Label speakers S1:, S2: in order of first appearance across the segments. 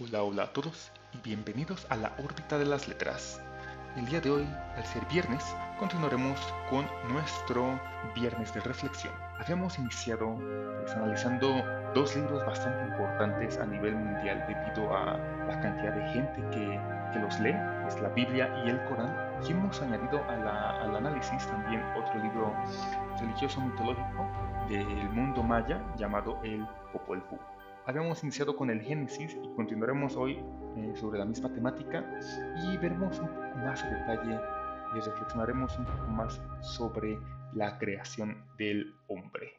S1: Hola, hola a todos y bienvenidos a la órbita de las letras. El día de hoy, al ser viernes, continuaremos con nuestro viernes de reflexión. Habíamos iniciado pues, analizando dos libros bastante importantes a nivel mundial debido a la cantidad de gente que, los lee, es la Biblia y el Corán, y hemos añadido al análisis también otro libro religioso mitológico del mundo maya llamado el Popol Vuh. Habíamos iniciado con el Génesis y continuaremos hoy eh, sobre la misma temática y veremos un poco más a detalle y reflexionaremos un poco más sobre la creación del hombre.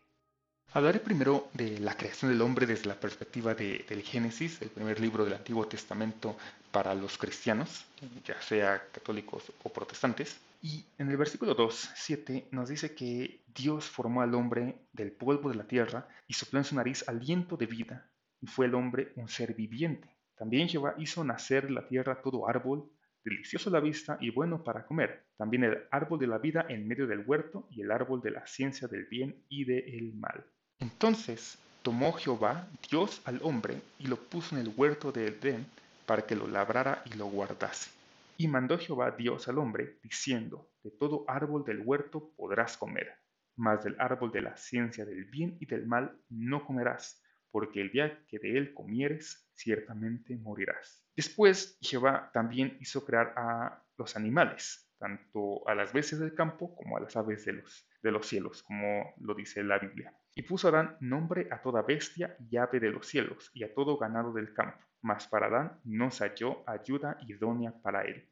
S1: Hablaré primero de la creación del hombre desde la perspectiva de, del Génesis, el primer libro del Antiguo Testamento para los cristianos, ya sea católicos o protestantes. Y en el versículo 2, 7 nos dice que Dios formó al hombre del polvo de la tierra y sopló en su nariz aliento de vida y fue el hombre un ser viviente. También Jehová hizo nacer en la tierra todo árbol, delicioso a la vista y bueno para comer, también el árbol de la vida en medio del huerto y el árbol de la ciencia del bien y del mal. Entonces tomó Jehová Dios al hombre y lo puso en el huerto de Edén para que lo labrara y lo guardase. Y mandó Jehová Dios al hombre, diciendo, de todo árbol del huerto podrás comer, mas del árbol de la ciencia del bien y del mal no comerás, porque el día que de él comieres, ciertamente morirás. Después Jehová también hizo crear a los animales, tanto a las bestias del campo como a las aves de los, de los cielos, como lo dice la Biblia. Y puso Adán nombre a toda bestia y ave de los cielos y a todo ganado del campo, mas para Adán no se halló ayuda idónea para él.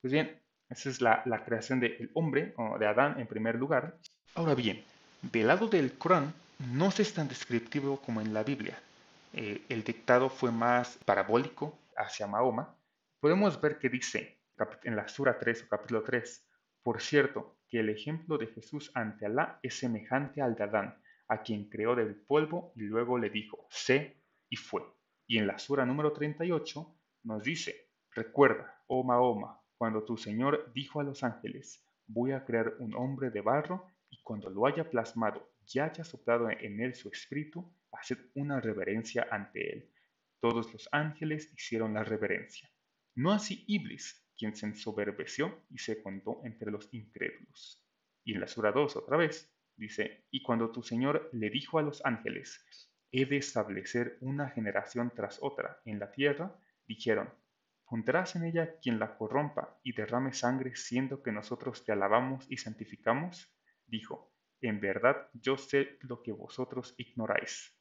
S1: Pues bien, esa es la, creación del hombre, o de Adán en primer lugar. Ahora bien, del lado del Corán no es tan descriptivo como en la Biblia. Eh, el dictado fue más parabólico hacia Mahoma. Podemos ver que dice en la Sura 3 o capítulo 3, por cierto, que el ejemplo de Jesús ante Alá es semejante al de Adán, a quien creó del polvo y luego le dijo, sé y fue. Y en la Sura número 38 nos dice, recuerda, oh Mahoma, cuando tu Señor dijo a los ángeles, voy a crear un hombre de barro y cuando lo haya plasmado y haya soplado en él su espíritu, haced una reverencia ante él. Todos los ángeles hicieron la reverencia. No así Iblis, quien se ensoberbeció y se contó entre los incrédulos. Y en la Sura 2 otra vez, dice, y cuando tu Señor le dijo a los ángeles, he de establecer una generación tras otra en la tierra, dijeron, ¿pondrás en ella quien la corrompa y derrame sangre siendo que nosotros te alabamos y santificamos? Dijo, en verdad yo sé lo que vosotros ignoráis.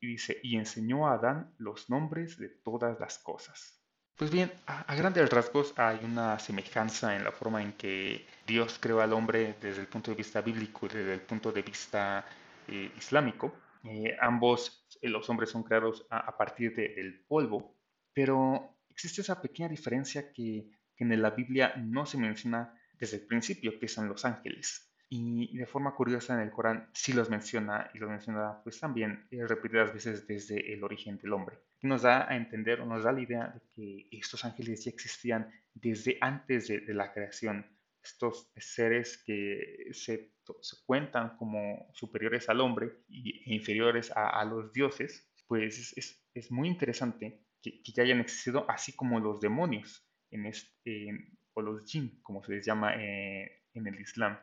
S1: Y dice, y enseñó a Adán los nombres de todas las cosas. Pues bien, a, grandes rasgos hay una semejanza en la forma en que Dios creó al hombre desde el punto de vista bíblico y desde el punto de vista eh, islámico. Eh, ambos, eh, los hombres son creados a, partir del polvo, pero existe esa pequeña diferencia que, que en la Biblia no se menciona desde el principio, que son los ángeles. Y de forma curiosa en el Corán sí los menciona y los menciona pues también eh, repetidas veces desde el origen del hombre. Nos da a entender o nos da la idea de que estos ángeles ya existían desde antes de, la creación. Estos seres que se, se, cuentan como superiores al hombre e inferiores a, los dioses, pues es, es, muy interesante que, que, ya hayan existido así como los demonios en este, o los jinn, como se les llama eh, en el Islam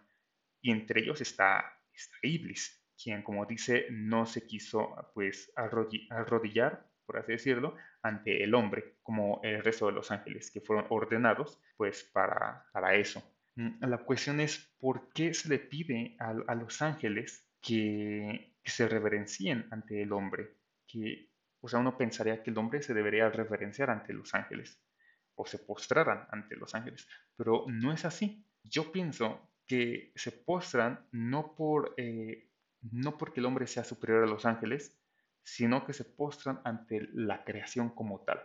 S1: y entre ellos está, Iblis, quien, como dice, no se quiso pues arrodillar, por así decirlo, ante el hombre, como el resto de los ángeles, que fueron ordenados pues para, para eso. Mm, la cuestión es por qué se le pide a, los ángeles que, se reverencien ante el hombre, que, o sea, uno pensaría que el hombre se debería reverenciar ante los ángeles o se postraran ante los ángeles, pero no es así. Yo pienso que se postran no, por, eh, no porque el hombre sea superior a los ángeles, sino que se postran ante la creación como tal.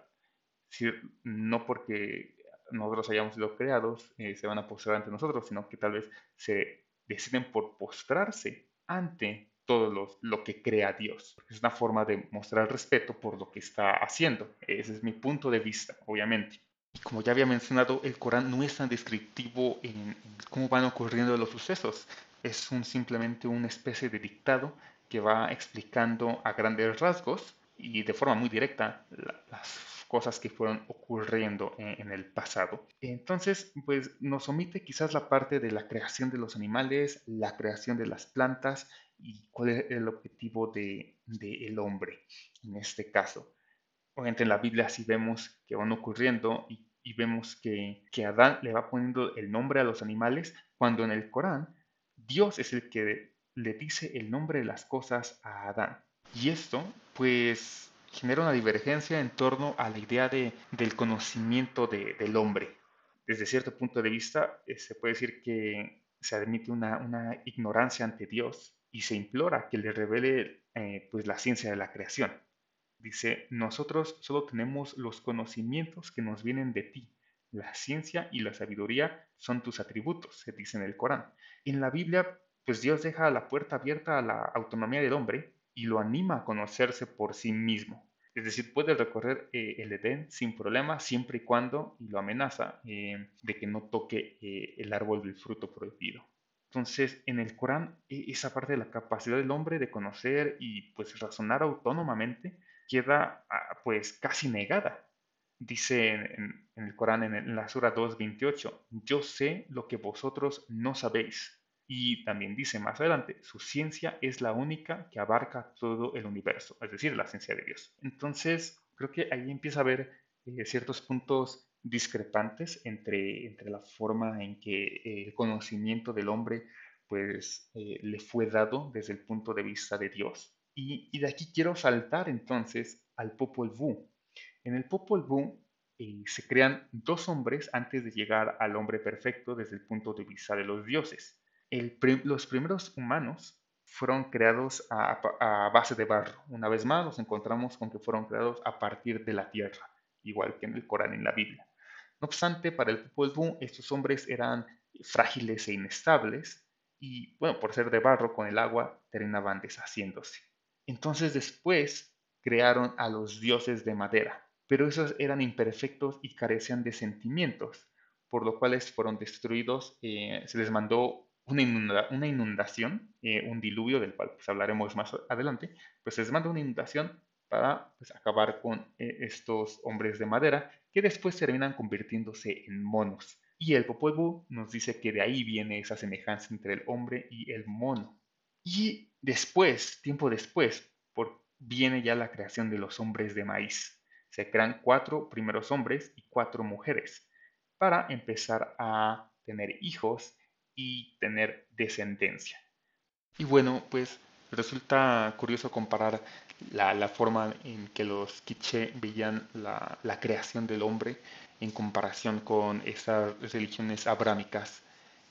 S1: no porque nosotros hayamos sido creados, eh, se van a postrar ante nosotros, sino que tal vez se deciden por postrarse ante todo lo, que crea Dios. Es una forma de mostrar respeto por lo que está haciendo. Ese es mi punto de vista, obviamente. Y como ya había mencionado, el Corán no es tan descriptivo en, cómo van ocurriendo los sucesos. Es un, simplemente una especie de dictado que va explicando a grandes rasgos y de forma muy directa las cosas que fueron ocurriendo en, el pasado. Entonces, pues nos omite quizás la parte de la creación de los animales, la creación de las plantas y cuál es el objetivo del de, el hombre en este caso. Obviamente en la Biblia sí vemos que van ocurriendo y, vemos que, que Adán le va poniendo el nombre a los animales, cuando en el Corán Dios es el que le dice el nombre de las cosas a Adán. Y esto, pues, genera una divergencia en torno a la idea de, del conocimiento del hombre. Desde cierto punto de vista, eh, se puede decir que se admite una, una, ignorancia ante Dios y se implora que le revele eh, pues la ciencia de la creación. Dice, nosotros solo tenemos los conocimientos que nos vienen de ti. La ciencia y la sabiduría son tus atributos, se dice en el Corán. En la Biblia, pues Dios deja la puerta abierta a la autonomía del hombre y lo anima a conocerse por sí mismo. Es decir, puede recorrer eh, el Edén sin problema siempre y cuando, y lo amenaza, eh, de que no toque eh, el árbol del fruto prohibido. Entonces, en el Corán, e, esa parte de la capacidad del hombre de conocer y pues razonar autónomamente queda ah, pues casi negada. Dice en, el Corán, en, la Sura 2.28, yo sé lo que vosotros no sabéis, y también dice más adelante, su ciencia es la única que abarca todo el universo, es decir, la ciencia de Dios. Entonces, creo que ahí empieza a haber eh, ciertos puntos discrepantes entre, entre la forma en que eh, el conocimiento del hombre pues eh, le fue dado desde el punto de vista de Dios. Y, de aquí quiero saltar entonces al Popol Vuh. En el Popol Vuh se crean dos hombres antes de llegar al hombre perfecto desde el punto de vista de los dioses los primeros humanos fueron creados a, base de barro. Una vez más nos encontramos con que fueron creados a partir de la tierra, igual que en el Corán y en la Biblia. No obstante, para el Popol Vuh, estos hombres eran frágiles e inestables y, bueno, por ser de barro con el agua, terminaban deshaciéndose. Entonces después crearon a los dioses de madera, pero esos eran imperfectos y carecían de sentimientos, por lo cual fueron destruidos, eh, se les mandó una, inundación, eh, un diluvio del cual pues, hablaremos más adelante, pues se les manda una inundación para pues, acabar con eh, estos hombres de madera que después terminan convirtiéndose en monos. Y el Popol Vuh nos dice que de ahí viene esa semejanza entre el hombre y el mono. Y después, tiempo después, por, viene ya la creación de los hombres de maíz. Se crean cuatro primeros hombres y cuatro mujeres para empezar a tener hijos y tener descendencia. Y bueno, pues resulta curioso comparar la, forma en que los quiche veían la, la, creación del hombre en comparación con esas religiones abrámicas,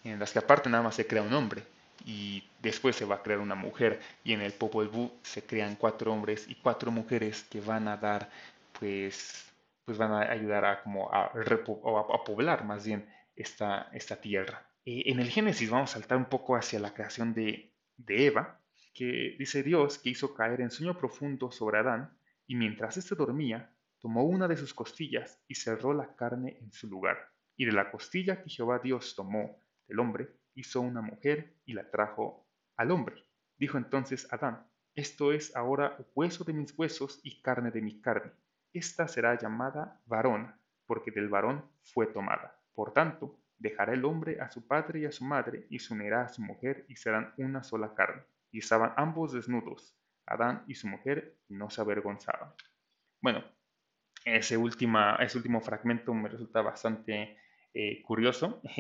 S1: en las que aparte nada más se crea un hombre y después se va a crear una mujer y en el Popol se crean cuatro hombres y cuatro mujeres que van a dar pues pues van a ayudar a como a, a poblar más bien esta, esta tierra. Eh, en el Génesis vamos a saltar un poco hacia la creación de, Eva, que dice Dios que hizo caer en sueño profundo sobre Adán, y mientras éste dormía, tomó una de sus costillas y cerró la carne en su lugar. Y de la costilla que Jehová Dios tomó del hombre, hizo una mujer y la trajo al hombre. Dijo entonces Adán, esto es ahora hueso de mis huesos y carne de mi carne. Esta será llamada varón, porque del varón fue tomada. Por tanto, Dejará el hombre a su padre y a su madre, y se unirá a su mujer, y serán una sola carne. Y estaban ambos desnudos, Adán y su mujer, y no se avergonzaban. Bueno, ese, último fragmento me resulta bastante eh, curioso.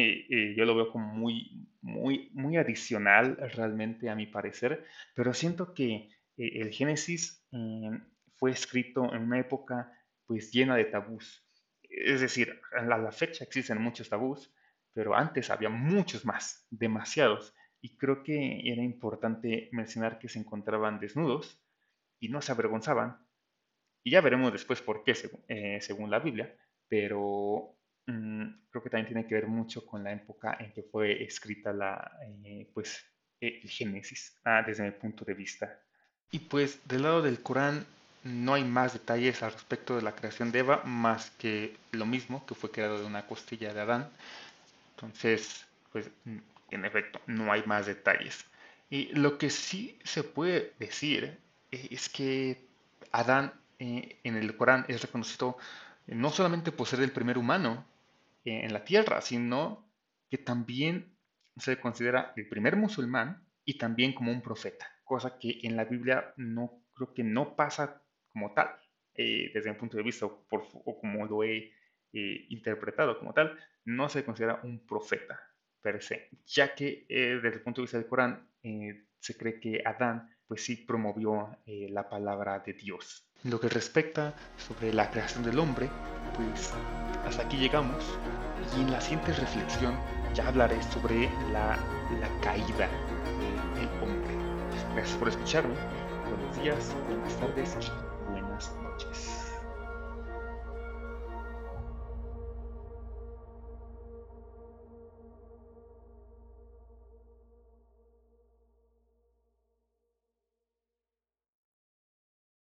S1: yo lo veo como muy, muy, muy adicional realmente a mi parecer, pero siento que eh, el Génesis fue escrito en una época pues llena de tabús. Es decir, a la fecha existen muchos tabús, pero antes había muchos más, demasiados, y creo que era importante mencionar que se encontraban desnudos y no se avergonzaban, y ya veremos después por qué, eh, según, la Biblia, pero creo que también tiene que ver mucho con la época en que fue escrita la, eh, pues, el Génesis, ah, desde mi punto de vista. Y pues del lado del Corán no hay más detalles al respecto de la creación de Eva, más que lo mismo, que fue creado de una costilla de Adán. Entonces, pues en efecto, no hay más detalles. Y lo que sí se puede decir eh, es que Adán eh, en el Corán es reconocido no solamente por ser el primer humano en la tierra, sino que también se considera el primer musulmán y también como un profeta, cosa que en la Biblia no creo que no pasa como tal, eh, desde mi punto de vista o, como lo he eh, interpretado como tal, no se considera un profeta per se, ya que eh, desde el punto de vista del Corán se cree que Adán pues sí promovió la palabra de Dios. Lo que respecta sobre la creación del hombre, pues hasta aquí llegamos y en la siguiente reflexión ya hablaré sobre la, caída del hombre. Gracias por escucharme. Buenos días, buenas tardes y buenas noches.